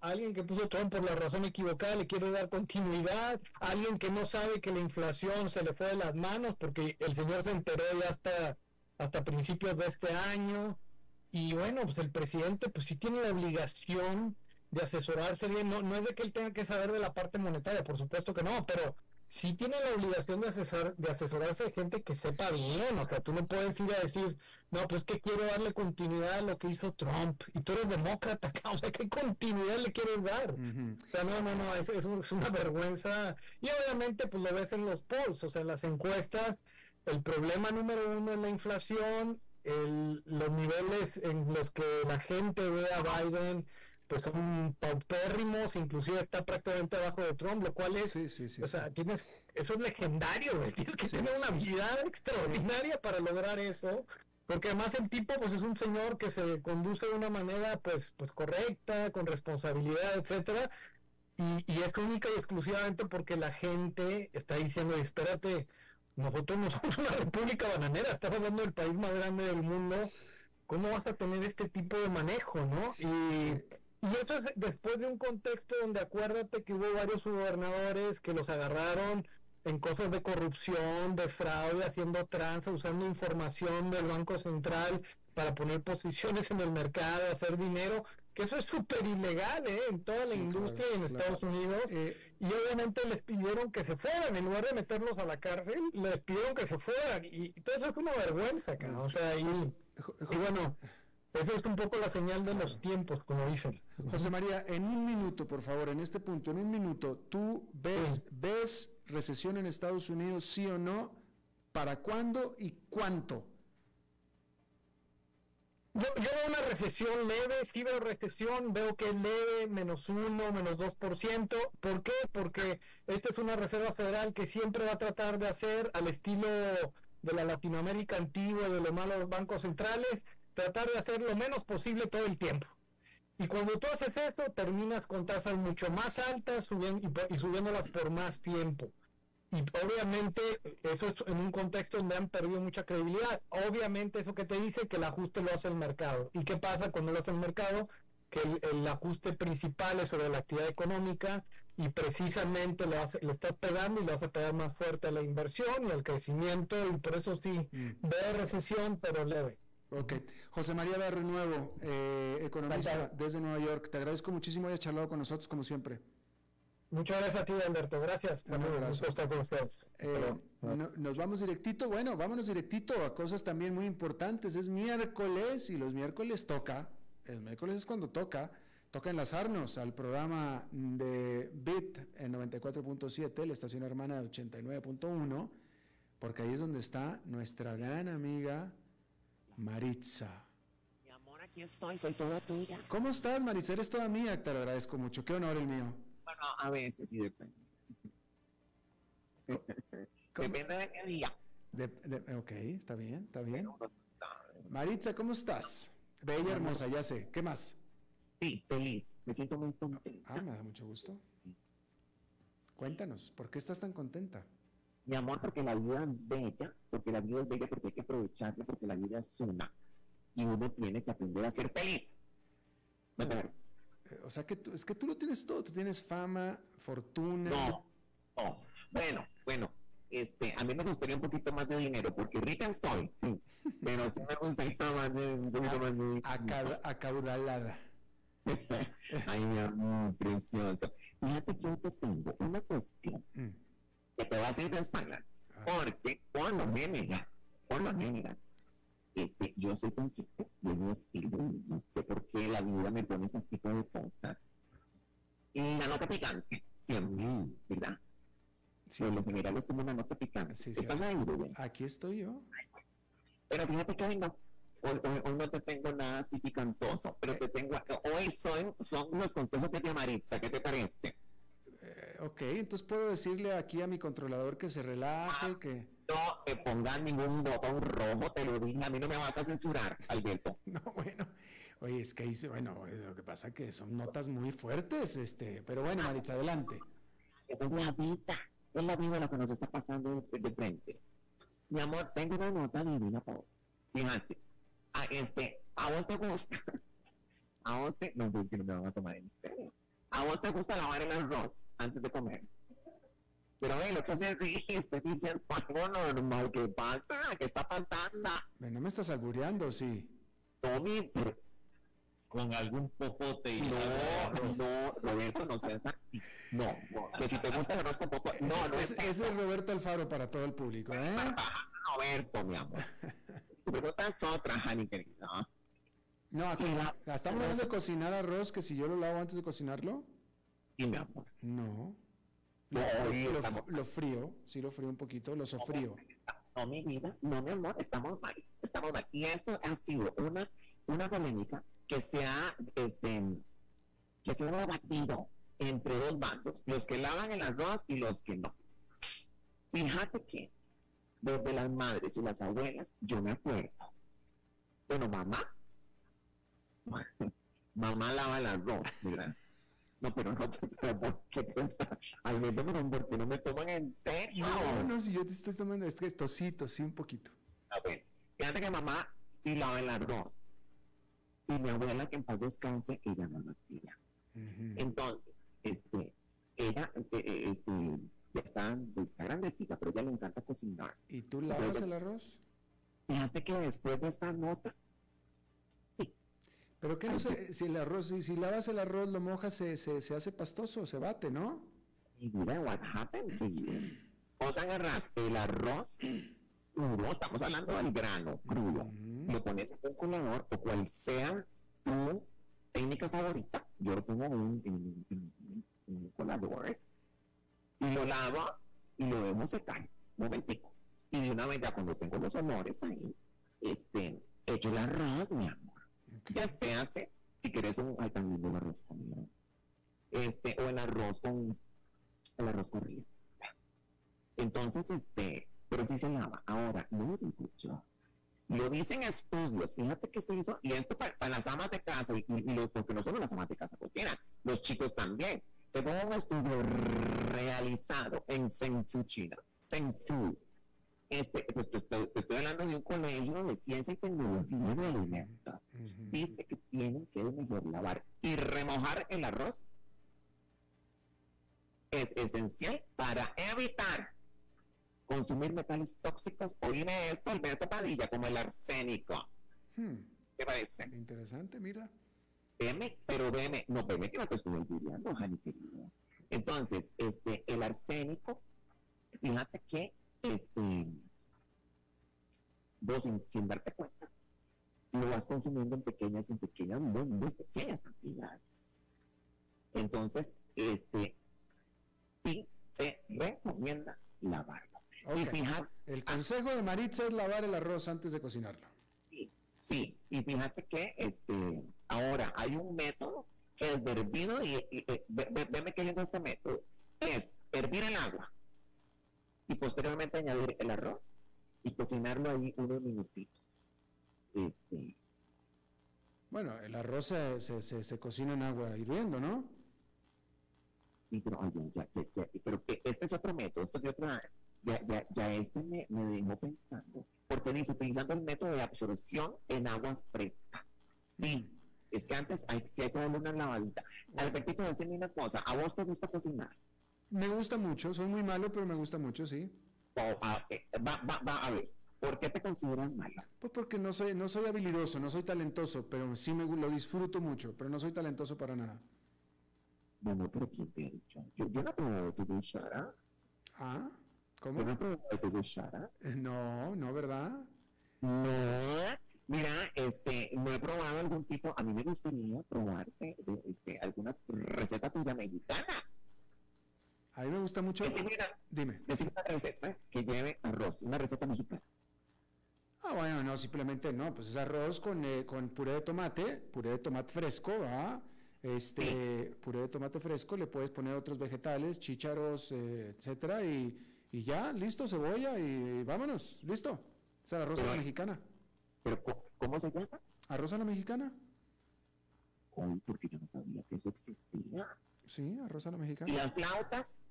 alguien que puso Trump por la razón equivocada le quiere dar continuidad, alguien que no sabe que la inflación se le fue de las manos porque el señor se enteró ya hasta, hasta principios de este año. Y bueno, pues el presidente pues sí tiene la obligación de asesorarse bien, no, no es de que él tenga que saber de la parte monetaria, por supuesto que no, pero sí tiene la obligación de, asesor, de asesorarse de gente que sepa bien, o sea, tú no puedes ir a decir, no, pues que quiero darle continuidad a lo que hizo Trump, y tú eres demócrata, o sea, ¿qué continuidad le quieres dar? O sea, no, no, no, es, es, una vergüenza, y obviamente pues lo ves en los polls, o sea, en las encuestas, el problema número uno es la inflación, el, los niveles en los que la gente ve a Biden pues son paupérrimos, inclusive está prácticamente abajo de Trump, lo cual es, o sea, tienes, eso es legendario, tienes que tener una habilidad extraordinaria para lograr eso, porque además el tipo pues es un señor que se conduce de una manera pues, pues correcta, con responsabilidad, etcétera, y, y es única y exclusivamente porque la gente está diciendo, espérate, nosotros no somos una república bananera, estamos hablando del país más grande del mundo, ¿cómo vas a tener este tipo de manejo, no? Y y eso es después de un contexto donde acuérdate que hubo varios gobernadores que los agarraron en cosas de corrupción, de fraude, haciendo tranza, usando información del Banco Central para poner posiciones en el mercado, hacer dinero, que eso es súper ilegal ¿eh? en toda la industria y en Estados Unidos. Eh, y obviamente les pidieron que se fueran, en lugar de meterlos a la cárcel, les pidieron que se fueran. Y, todo eso es una vergüenza, O sea, y bueno esa es un poco la señal de los tiempos, como dicen. José María, en un minuto, por favor, en este punto, en un minuto, ¿tú ves, ves recesión en Estados Unidos, sí o no? ¿Para cuándo y cuánto? Yo, yo, veo una recesión leve, sí veo recesión, veo que es leve, menos uno, menos dos por ciento. ¿Por qué? Porque esta es una reserva federal que siempre va a tratar de hacer al estilo de la Latinoamérica antigua, de los malos bancos centrales, tratar de hacer lo menos posible todo el tiempo. Y cuando tú haces esto, terminas con tasas mucho más altas subiendo, y, subiéndolas por más tiempo. Y obviamente eso es en un contexto donde han perdido mucha credibilidad. Obviamente eso que te dice que el ajuste lo hace el mercado. ¿Y qué pasa cuando lo hace el mercado? Que el, ajuste principal es sobre la actividad económica y precisamente le, hace, le estás pegando y le hace pegar más fuerte a la inversión y al crecimiento y por eso sí, mm. ve recesión pero leve. Ok. José María Barrio Nuevo, eh, economista desde Nueva York. Te agradezco muchísimo haber charlado con nosotros, como siempre. Muchas gracias a ti, Alberto. Gracias. Un abrazo. estar con ustedes. Eh, nos vamos directito. Bueno, vámonos directito a cosas también muy importantes. Es miércoles y los miércoles toca. El miércoles es cuando toca. Toca enlazarnos al programa de BIT en 94.7, la estación hermana de 89.1, porque ahí es donde está nuestra gran amiga Maritza. Mi amor, aquí estoy, soy toda tuya. ¿Cómo estás, Maritza? Eres toda mía, te lo agradezco mucho. Qué honor el mío. Bueno, a veces sí depende. depende de qué día. ok, está bien, está bien. Maritza, ¿cómo estás? Bella, hermosa, ya sé. ¿Qué más? Sí, feliz. Me siento muy contenta. Ah, me da mucho gusto. Cuéntanos, ¿por qué estás tan contenta? Mi amor, porque la vida es bella, porque la vida es bella, porque hay que aprovecharla, porque la vida es una. Y uno tiene que aprender a ser feliz. ¿Me eh, O sea, que tú, es que tú lo tienes todo. Tú tienes fama, fortuna. No, no. Bueno, bueno. Este, a mí me gustaría un poquito más de dinero, porque rica estoy. Pero sí me gustaría más de, un poquito más de Acaudalada. Ay, mi amor, precioso. Fíjate que yo te tengo una cuestión. Mm que te va a hacer de espalda. Porque por lo general, por lo general, este, yo soy consciente de mi estilo, no sé por qué la vida me pone ese tipo de cosas. Y la nota picante, siempre, ¿verdad? Sí, por lo general es como una nota picante. Sí, ¿Estás ahí? Aquí estoy yo. Pero fíjate que hoy no. Hoy, no te tengo nada así picantoso, pero te tengo hoy son, son los consejos de Maritza, ¿qué te parece? Ok, entonces puedo decirle aquí a mi controlador que se relaje, ah, que... No te pongas ningún botón rojo, te lo dije, a mí no me vas a censurar, Alberto. No, bueno, oye, es que dice, bueno, lo que pasa que son notas muy fuertes, este, pero bueno, Maritza, adelante. Esa es la vida, es la vida lo que nos está pasando de, frente. Mi amor, tengo una nota divina, por Fíjate, a, este, a vos te gusta, a vos te, no, pues que no me van a tomar en serio. A vos te gusta lavar el arroz antes de comer. Pero el otro se ríe y estoy diciendo algo normal. ¿Qué pasa? ¿Qué está pasando? No me estás albureando, sí. Tommy, con algún popote y no, no, Roberto, no seas así. No, no, que si te gusta el arroz con popote, no, no es, es el Roberto Alfaro para todo el público, ¿eh? Roberto, mi amor. Tu pregunta es otra, Jani, querida. No, aquí, estamos hablando de cocinar arroz, que si yo lo lavo antes de cocinarlo. Mi amor. No. Lo, lo, frío, sí lo frío un poquito, lo sofrío. No, mi vida, no, mi amor, estamos mal, estamos mal. Y esto ha sido una, una polémica que se ha, este, que se ha debatido entre dos bandos, los que lavan el arroz y los que no. Fíjate que desde las madres y las abuelas, yo me acuerdo. Bueno, mamá, mamá lava el arroz, mira. No, pero no, pero ¿por qué cuesta? Ay, no, pero ¿por qué no me toman en serio? No, no, si yo te estoy tomando, es que tosito, sí, un poquito. A ver, fíjate que mamá sí lava el arroz y mi abuela, que en paz descanse, ella no lo hacía. Entonces, este, ella, eh, eh, este, ya está, está grandecita, pero ella le encanta cocinar. ¿Y tú lavas el arroz? Fíjate que después de esta nota, Pero que no sé, si el arroz, si, si, lavas el arroz, lo mojas, se, se, se hace pastoso, se bate, ¿no? Y mira, what happened to you? Vos agarras el arroz crudo, estamos hablando del grano crudo, lo pones en un colador o cual sea tu técnica favorita, yo lo pongo en, un colador y lo lavo y lo dejo secar, un momentico. Y de una vez ya cuando tengo los olores ahí, este, echo el arroz, mi amor. Ya se hace, si quieres un, también el arroz con este, o el arroz con, el arroz con río. Entonces, este, pero sí se lava. Ahora, no lo digo Lo dicen estudios, fíjate que se hizo, y esto para, las amas de casa, y, porque no solo las amas de casa cocinan, los chicos también. Según un estudio realizado en Sensu, China, Sensu, este, pues te estoy, estoy, hablando de un colegio de ciencia y tecnología de alimentos. Dice que tienen que mejor lavar y remojar el arroz. Es esencial para evitar consumir metales tóxicos, oíme esto, Alberto Padilla, como el arsénico. Hmm. ¿Qué parece? Interesante, mira. Veme, pero veme, no, veme que no te estoy olvidando, Jani querido. Entonces, este, el arsénico, fíjate que, este, vos sin, darte cuenta, lo vas consumiendo en pequeñas, en pequeñas, muy, muy pequeñas cantidades. Entonces, este, sí te recomienda lavarlo. El consejo de Maritza es lavar el arroz antes de cocinarlo. Sí, sí. y fíjate que este, ahora hay un método que es hervido y, y, veme que es este método. Es hervir el agua y posteriormente añadir el arroz y cocinarlo ahí unos minutitos. Este, bueno, el arroz se, se, se, cocina en agua hirviendo, ¿no? Sí, pero, ya, ya, ya, pero este es otro método, esto es otra, ya, ya, ya este me, me dejó pensando, porque dice, utilizando el método de absorción en agua fresca. Sí, es que antes hay, sí hay que darle una lavadita. Albertito, decime una cosa, ¿a vos te gusta cocinar? Me gusta mucho, soy muy malo, pero me gusta mucho, sí. Ah, eh, va, va, va, a ver, ¿por qué te consideras malo? Pues porque no soy, no soy habilidoso, no soy talentoso, pero sí me lo disfruto mucho, pero no soy talentoso para nada. Bueno, pero ¿quién te ha dicho? Yo, yo no puedo tu cuchara. Ah. ¿Cómo? ¿No te gustara? No, no, ¿verdad? No. Mira, este, no he probado algún tipo, a mí me gustaría probarte este, alguna receta tuya mexicana. A mí me gusta mucho. Dime. Decir una receta que lleve arroz, una receta mexicana. Ah, bueno, no, simplemente no, pues es arroz con, eh, con puré de tomate, puré de tomate fresco, ¿ah? Este, puré de tomate fresco, le puedes poner otros vegetales, chícharos, eh, etcétera, y y ya, listo, cebolla y vámonos, listo. Es el arroz a la mexicana. ¿Pero cómo se llama? Arroz a la mexicana. Ay, porque yo no sabía que eso existía. Sí, arroz a la mexicana. ¿Y las flautas?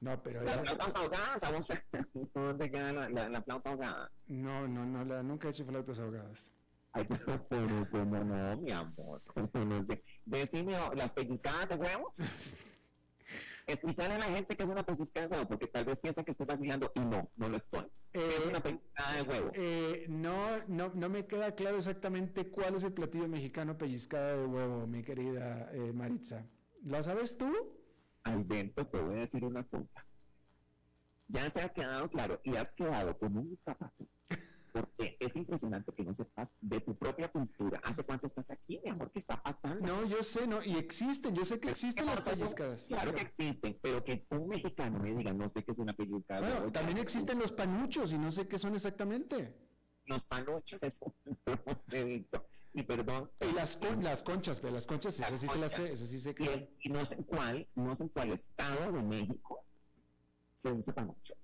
No, pero... Las flautas ahogadas, ¿dónde queda la, la, flauta ahogada? No, no, no, la, nunca he hecho flautas ahogadas. Ay, pero, pero, ¿cómo no, mi amor? ¿Cómo no sé? Decime, oh, ¿las pellizcadas de huevo? Explicarle a la gente que es una pellizcada de huevo, porque tal vez piensan que estoy vacilando y no, no lo estoy. es una pellizcada de huevo. Eh, no, no, no me queda claro exactamente cuál es el platillo mexicano pellizcada de huevo, mi querida eh, Maritza. ¿La sabes tú? Alberto, te voy a decir una cosa. Ya se ha quedado claro y has quedado como un zapato. Porque es impresionante que no sepas de tu propia cultura. ¿Hace cuánto estás aquí, mi amor? ¿Qué está pasando? No, yo sé, no, y existen, yo sé que existen las pellizcadas. Claro que existen, pero que un mexicano me diga, no sé qué es una pellizcada. Bueno, también existen los panuchos y no sé qué son exactamente. Los panuchos es un y perdón. Y las, con, las conchas, pero las conchas, esas sí se las sé, sí sé que. Y, no sé cuál, no sé en cuál estado de México se usa panucho.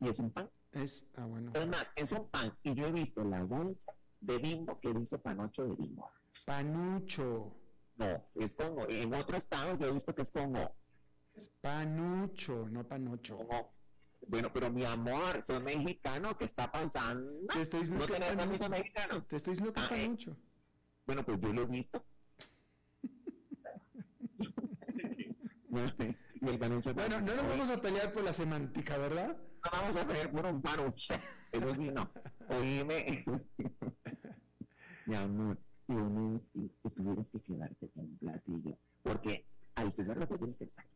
Y es un pan. Es, ah, bueno. Es más, es un pan. Y yo he visto la bolsa de bimbo que dice panocho de bimbo. Panucho. No, es como, en otro estado yo he visto que es como. Es panucho, no panocho. Bueno, pero mi amor, soy mexicano, ¿qué está pasando? Te estoy diciendo ¿No que es panucho. mexicano? Te estoy diciendo que Ah, panucho. Bueno, pues yo lo he visto. Bueno, no nos vamos a pelear por la semántica, ¿verdad? No vamos a ver por un panucho. Eso sí, no. Oíme. Mi amor, y uno que tuvieras que quedarte con un platillo. Porque al César lo que tiene es César.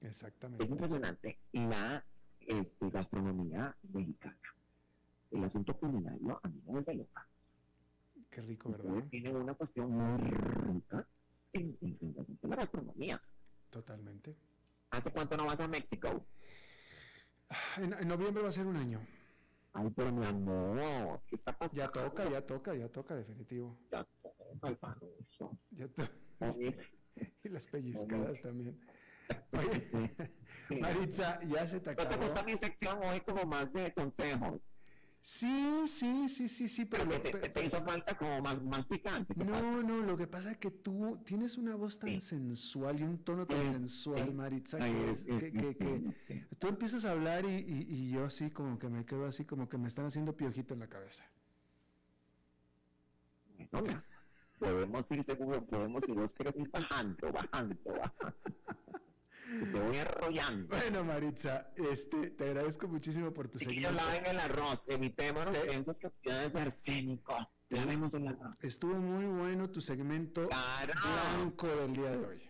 Es Exactamente. impresionante la este, gastronomía mexicana. El asunto culinario a mí me vuelve loca. Qué rico, ¿verdad? Tiene una cuestión muy rica en, la gastronomía. Totalmente. ¿Hace cuánto no vas a México? En, en noviembre va a ser un año. Ay, pero mi amor, ¿qué está pasando? Ya toca, ya toca, ya toca, definitivo. Ya toca el. Ya to- Oye, y las pellizcadas también. Oye, Maritza, ya se te ¿No te acabó. gusta mi sección hoy como más de consejos? Sí, sí, sí, sí, sí, pero, Pero te, te- te hizo falta como más, más picante. no, no, lo que pasa es que tú tienes una voz tan Sí. sensual y un tono tan Es- sensual, sí. Maritza, que, es- que, tú empiezas a hablar y, y- y yo así como que me quedo así como que me están haciendo piojito en la cabeza. No, podemos ir seguro, podemos ir, querés ir bajando, bajando, bajando. Te voy arrollando. Bueno, Maritza, este, te agradezco muchísimo por tu Y que laven el arroz, evitemos Te- densas cantidades de arsénico. Lavemos el arroz. Estuvo muy bueno tu segmento Claro. blanco del día de hoy.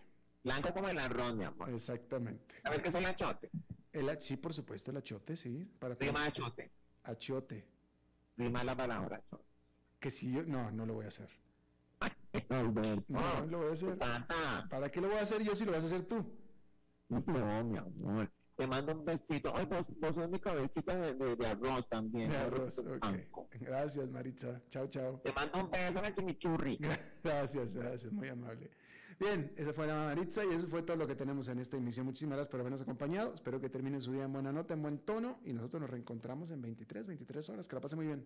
Blanco como el arroz, mi amor. Exactamente. ¿Sabes qué es el achote? El, sí, por supuesto, el achote, sí. Para Prima achote. achiote. Prima la palabra achote. Que si yo, no, no lo voy a hacer. Alberto. No, lo voy a hacer. Tata. ¿Para qué lo voy a hacer yo si lo vas a hacer tú? No, mi amor. Te mando un besito. Ay, vos, vos sos mi cabecita de, de, de arroz también. De arroz, ok. Gracias, Maritza. Chao, chao. Te mando un beso el chimichurri. Gracias, gracias, muy amable. Bien, esa fue la Maritza y eso fue todo lo que tenemos en esta emisión. Muchísimas gracias por habernos acompañado. Espero que terminen su día en buena nota, en buen tono y nosotros nos reencontramos en 23, 23 horas. Que la pasen muy bien.